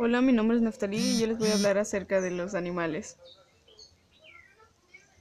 Hola, mi nombre es Neftalí y yo les voy a hablar acerca de los animales.